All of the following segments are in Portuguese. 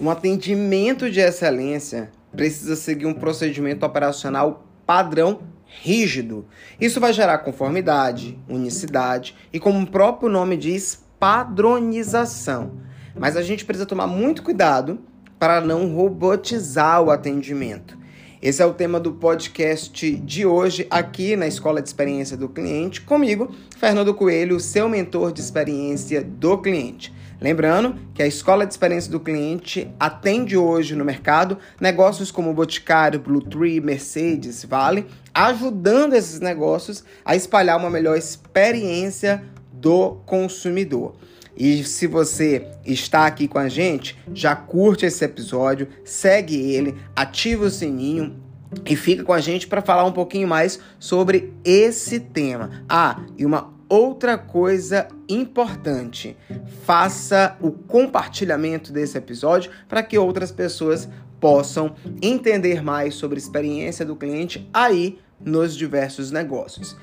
um atendimento de excelência precisa seguir um procedimento operacional padrão rígido. Isso vai gerar conformidade, unicidade e, como o próprio nome diz, padronização. Mas a gente precisa tomar muito cuidado para não robotizar o atendimento. Esse é o tema do podcast de hoje aqui na Escola de Experiência do Cliente, comigo, Fernando Coelho, seu mentor de experiência do cliente. Lembrando que a Escola de Experiência do Cliente atende hoje no mercado negócios como Boticário, Blue Tree, Mercedes, Vale, ajudando esses negócios a espalhar uma melhor experiência do consumidor. E se você está aqui com a gente, já curte esse episódio, segue ele, ativa o sininho e fica com a gente para falar um pouquinho mais sobre esse tema. Ah, e uma outra coisa importante: faça o compartilhamento desse episódio para que outras pessoas possam entender mais sobre a experiência do cliente aí nos diversos negócios.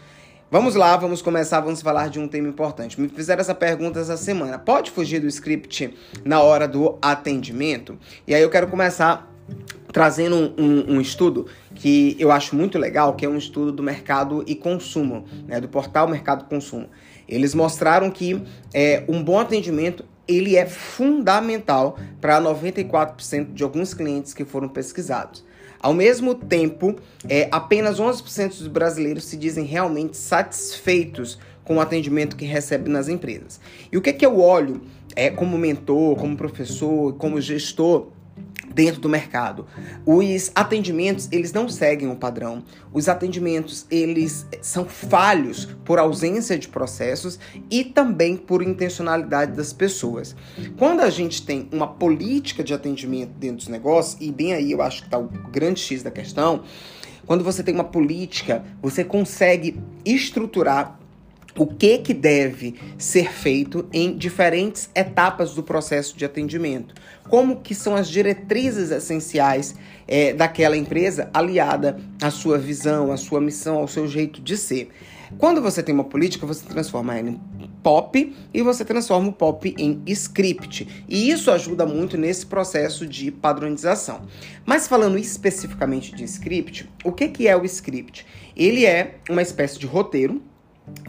Vamos lá, vamos começar, vamos falar de um tema importante. Me fizeram essa pergunta essa semana. Pode fugir do script na hora do atendimento? E aí eu quero começar trazendo um, um, estudo que eu acho muito legal, que é um estudo do mercado e consumo, né, do portal Mercado Consumo. Eles mostraram que é, um bom atendimento ele é fundamental para 94% de alguns clientes que foram pesquisados. Ao mesmo tempo, é, apenas 11% dos brasileiros se dizem realmente satisfeitos com o atendimento que recebe nas empresas. E o que, é que eu olho é, como mentor, como professor, como gestor dentro do mercado. Os atendimentos, eles não seguem o padrão. Os atendimentos, eles são falhos por ausência de processos e também por intencionalidade das pessoas. Quando a gente tem uma política de atendimento dentro dos negócios, e bem aí eu acho que está o grande X da questão, quando você tem uma política, você consegue estruturar o que, que deve ser feito em diferentes etapas do processo de atendimento. Como que são as diretrizes essenciais é, daquela empresa aliada à sua visão, à sua missão, ao seu jeito de ser. Quando você tem uma política, você transforma ela em pop e você transforma o pop em script. E isso ajuda muito nesse processo de padronização. Mas falando especificamente de script, o que, que é o script? Ele é uma espécie de roteiro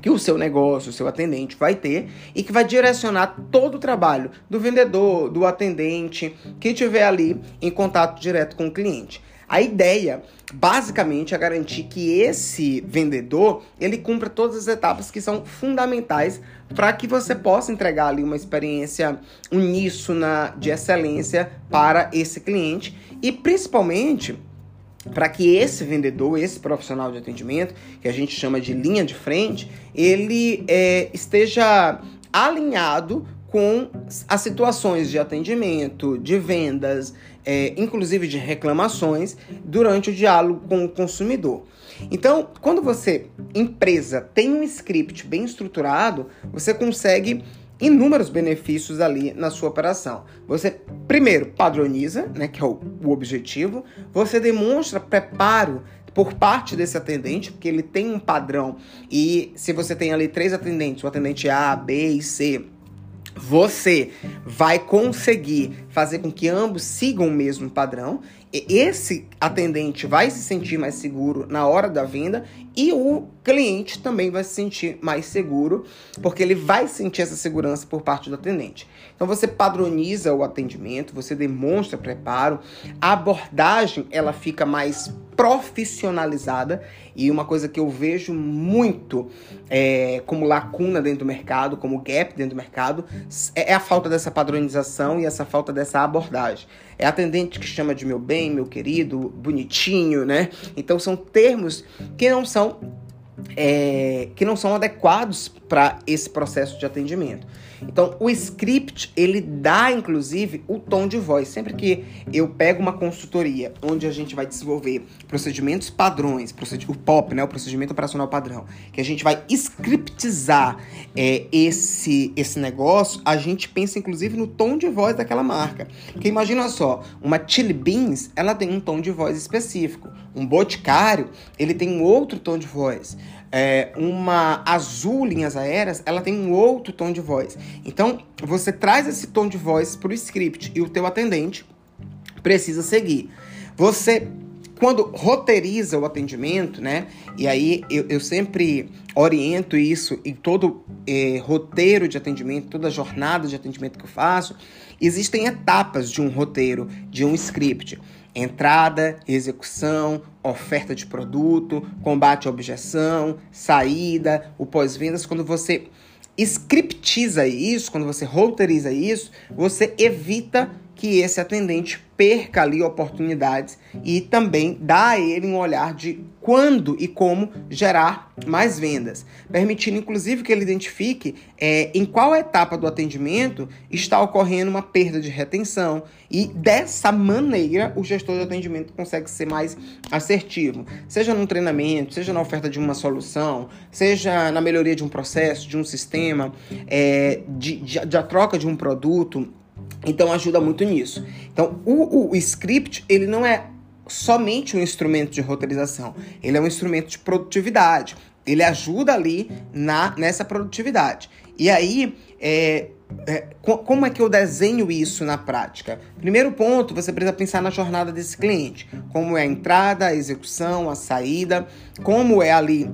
que o seu negócio, o seu atendente vai ter e que vai direcionar todo o trabalho do vendedor, do atendente, que estiver ali em contato direto com o cliente. A ideia, basicamente, é garantir que esse vendedor ele cumpra todas as etapas que são fundamentais para que você possa entregar ali uma experiência uníssona de excelência para esse cliente e principalmente para que esse vendedor, esse profissional de atendimento, que a gente chama de linha de frente, ele é, esteja alinhado com as situações de atendimento, de vendas, é, inclusive de reclamações, durante o diálogo com o consumidor. Então, quando você, empresa, tem um script bem estruturado, você consegue inúmeros benefícios ali na sua operação. Você, primeiro, padroniza, né, que é o, o objetivo, você demonstra preparo por parte desse atendente, porque ele tem um padrão, e se você tem ali três atendentes, o atendente A, B e C, você vai conseguir fazer com que ambos sigam o mesmo padrão. Esse atendente vai se sentir mais seguro na hora da venda e o cliente também vai se sentir mais seguro, porque ele vai sentir essa segurança por parte do atendente. Então você padroniza o atendimento, você demonstra preparo, a abordagem ela fica mais profissionalizada e uma coisa que eu vejo muito é, como lacuna dentro do mercado, como gap dentro do mercado, é, é a falta dessa padronização e essa falta dessa abordagem. É atendente que chama de meu bem, meu querido, bonitinho, né? Então são termos que não são é, que não são adequados para esse processo de atendimento. Então, o script, ele dá, inclusive, o tom de voz. Sempre que eu pego uma consultoria onde a gente vai desenvolver procedimentos padrões, o POP, né, o procedimento operacional padrão, que a gente vai scriptizar é, esse, esse negócio, a gente pensa, inclusive, no tom de voz daquela marca. Porque imagina só, uma Chili Beans, ela tem um tom de voz específico. Um Boticário, ele tem um outro tom de voz é, uma azul linhas aéreas, ela tem um outro tom de voz. Então, você traz esse tom de voz para o script e o teu atendente precisa seguir. Você quando roteiriza o atendimento, né? E aí eu, eu sempre oriento isso em todo eh, roteiro de atendimento, toda jornada de atendimento que eu faço. Existem etapas de um roteiro, de um script. Entrada, execução, oferta de produto, combate à objeção, saída, o pós-vendas. Quando você scriptiza isso, quando você roteiriza isso, você evita que esse atendente perca ali oportunidades e também dá a ele um olhar de quando e como gerar mais vendas, permitindo inclusive que ele identifique é, em qual etapa do atendimento está ocorrendo uma perda de retenção e dessa maneira o gestor de atendimento consegue ser mais assertivo, seja no treinamento, seja na oferta de uma solução, seja na melhoria de um processo, de um sistema, é, de, de, de a troca de um produto então ajuda muito nisso. Então o, o, script ele não é somente um instrumento de roteirização, ele é um instrumento de produtividade. Ele ajuda ali na nessa produtividade. E aí, é, é, como é que eu desenho isso na prática? Primeiro ponto, você precisa pensar na jornada desse cliente. Como é a entrada, a execução, a saída, como é ali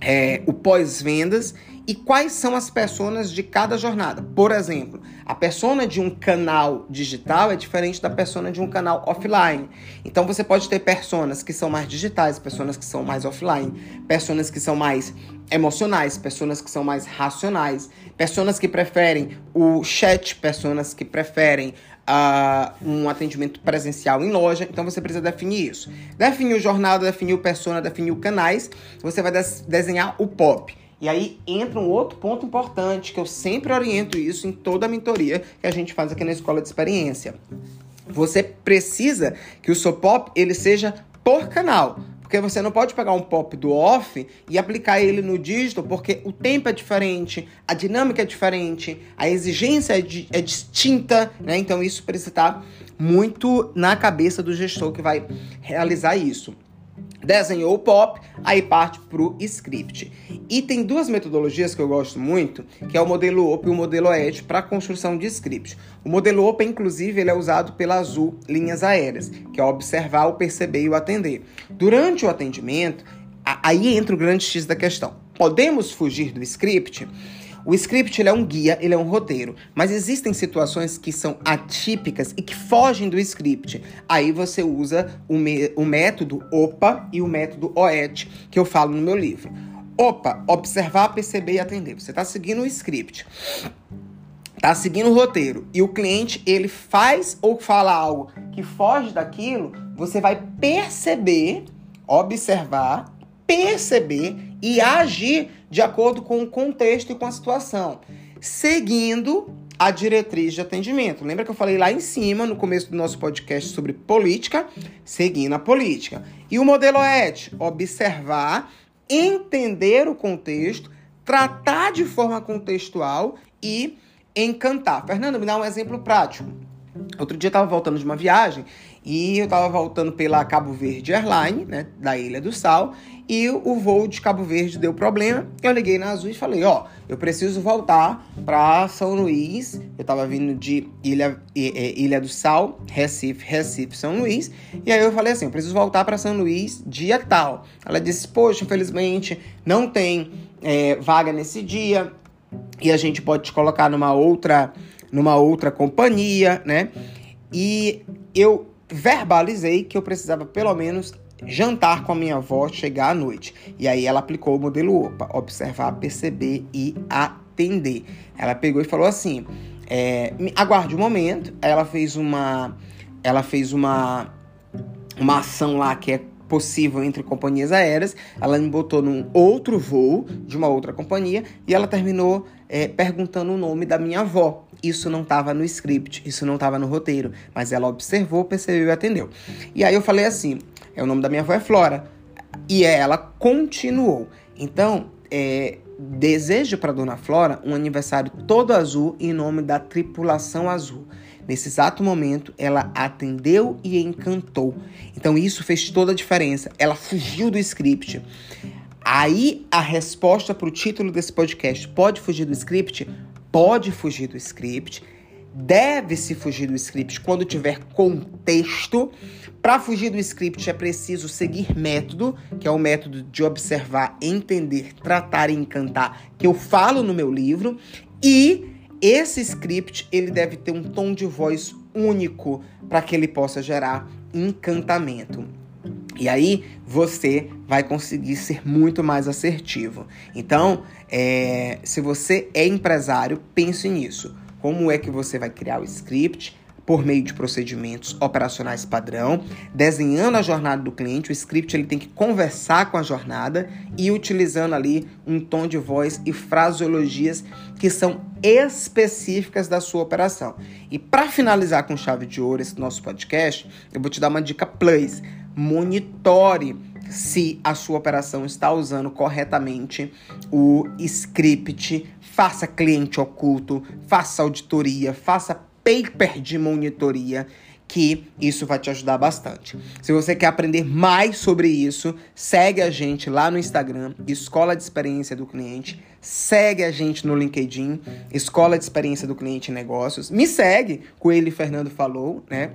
é, o pós-vendas e quais são as personas de cada jornada. Por exemplo, a persona de um canal digital é diferente da persona de um canal offline. Então você pode ter personas que são mais digitais, pessoas que são mais offline, pessoas que são mais emocionais, pessoas que são mais racionais, pessoas que preferem o chat, pessoas que preferem uh, um atendimento presencial em loja. Então você precisa definir isso. Definir o jornada, definir o persona, definir o canais. Você vai desenhar o pop. E aí entra um outro ponto importante, que eu sempre oriento isso em toda a mentoria que a gente faz aqui na Escola de Experiência. Você precisa que o seu pop ele seja por canal. Porque você não pode pegar um pop do off e aplicar ele no digital, porque o tempo é diferente, a dinâmica é diferente, a exigência é, di é distinta, né? Então isso precisa estar muito na cabeça do gestor que vai realizar isso desenhou o pop, aí parte para o script. E tem duas metodologias que eu gosto muito, que é o modelo OP e o modelo OED para construção de script. O modelo OP, inclusive, ele é usado pela Azul Linhas Aéreas, que é observar, o perceber e o atender. Durante o atendimento, aí entra o grande X da questão. Podemos fugir do script? O script ele é um guia, ele é um roteiro, mas existem situações que são atípicas e que fogem do script. Aí você usa o, o método OPA e o método OET, que eu falo no meu livro. OPA, observar, perceber e atender. Você está seguindo o script tá seguindo o roteiro e o cliente ele faz ou fala algo que foge daquilo, você vai perceber, observar, perceber e agir de acordo com o contexto e com a situação, seguindo a diretriz de atendimento. Lembra que eu falei lá em cima, no começo do nosso podcast, sobre política? Seguindo a política. E o modelo ET? Observar, entender o contexto, tratar de forma contextual e encantar. Fernando, me dá um exemplo prático. Outro dia eu estava voltando de uma viagem e eu estava voltando pela Cabo Verde Airline, né, da Ilha do Sal, e o voo de Cabo Verde deu problema. Eu liguei na Azul e falei: Ó, eu preciso voltar para São Luís. Eu tava vindo de Ilha, Ilha do Sal, Recife, Recife, São Luís. E aí eu falei assim: eu preciso voltar para São Luís dia tal. Ela disse: Poxa, infelizmente não tem é, vaga nesse dia e a gente pode te colocar numa outra, numa outra companhia, né? E eu verbalizei que eu precisava pelo menos jantar com a minha avó, chegar à noite. E aí ela aplicou o modelo OPA: observar, perceber e atender. Ela pegou e falou assim: é, aguarde um momento. Ela fez uma. Ela fez uma, uma ação lá que é possível entre companhias aéreas. Ela me botou num outro voo de uma outra companhia e ela terminou é, perguntando o nome da minha avó. Isso não estava no script, isso não estava no roteiro, mas ela observou, percebeu e atendeu. E aí eu falei assim: é o nome da minha avó é Flora. E ela continuou. Então, é, desejo para Dona Flora um aniversário todo azul em nome da tripulação azul. Nesse exato momento, ela atendeu e encantou. Então, isso fez toda a diferença. Ela fugiu do script. Aí, a resposta para o título desse podcast: pode fugir do script? Pode fugir do script deve-se fugir do script quando tiver contexto. Para fugir do script é preciso seguir método, que é o método de observar, entender, tratar e encantar, que eu falo no meu livro. E esse script ele deve ter um tom de voz único para que ele possa gerar encantamento. E aí você vai conseguir ser muito mais assertivo. Então, é, se você é empresário, pense nisso. Como é que você vai criar o script? Por meio de procedimentos operacionais padrão, desenhando a jornada do cliente, o script ele tem que conversar com a jornada e utilizando ali um tom de voz e fraseologias que são específicas da sua operação. E para finalizar com chave de ouro esse nosso podcast, eu vou te dar uma dica plus. Monitore se a sua operação está usando corretamente o script, faça cliente oculto, faça auditoria, faça paper de monitoria que isso vai te ajudar bastante. Se você quer aprender mais sobre isso, segue a gente lá no Instagram, Escola de Experiência do Cliente. Segue a gente no LinkedIn, Escola de Experiência do Cliente em Negócios. Me segue, Coelho Fernando falou, né?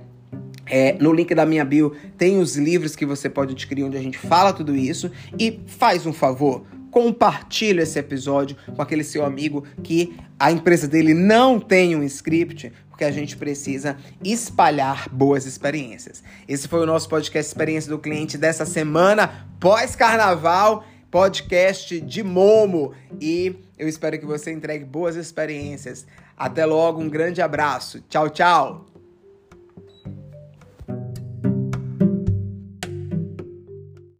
É, no link da minha bio tem os livros que você pode adquirir onde a gente fala tudo isso. E faz um favor, compartilhe esse episódio com aquele seu amigo que a empresa dele não tem um script, porque a gente precisa espalhar boas experiências. Esse foi o nosso podcast Experiência do Cliente dessa semana, pós-carnaval, podcast de Momo. E eu espero que você entregue boas experiências. Até logo, um grande abraço. Tchau, tchau.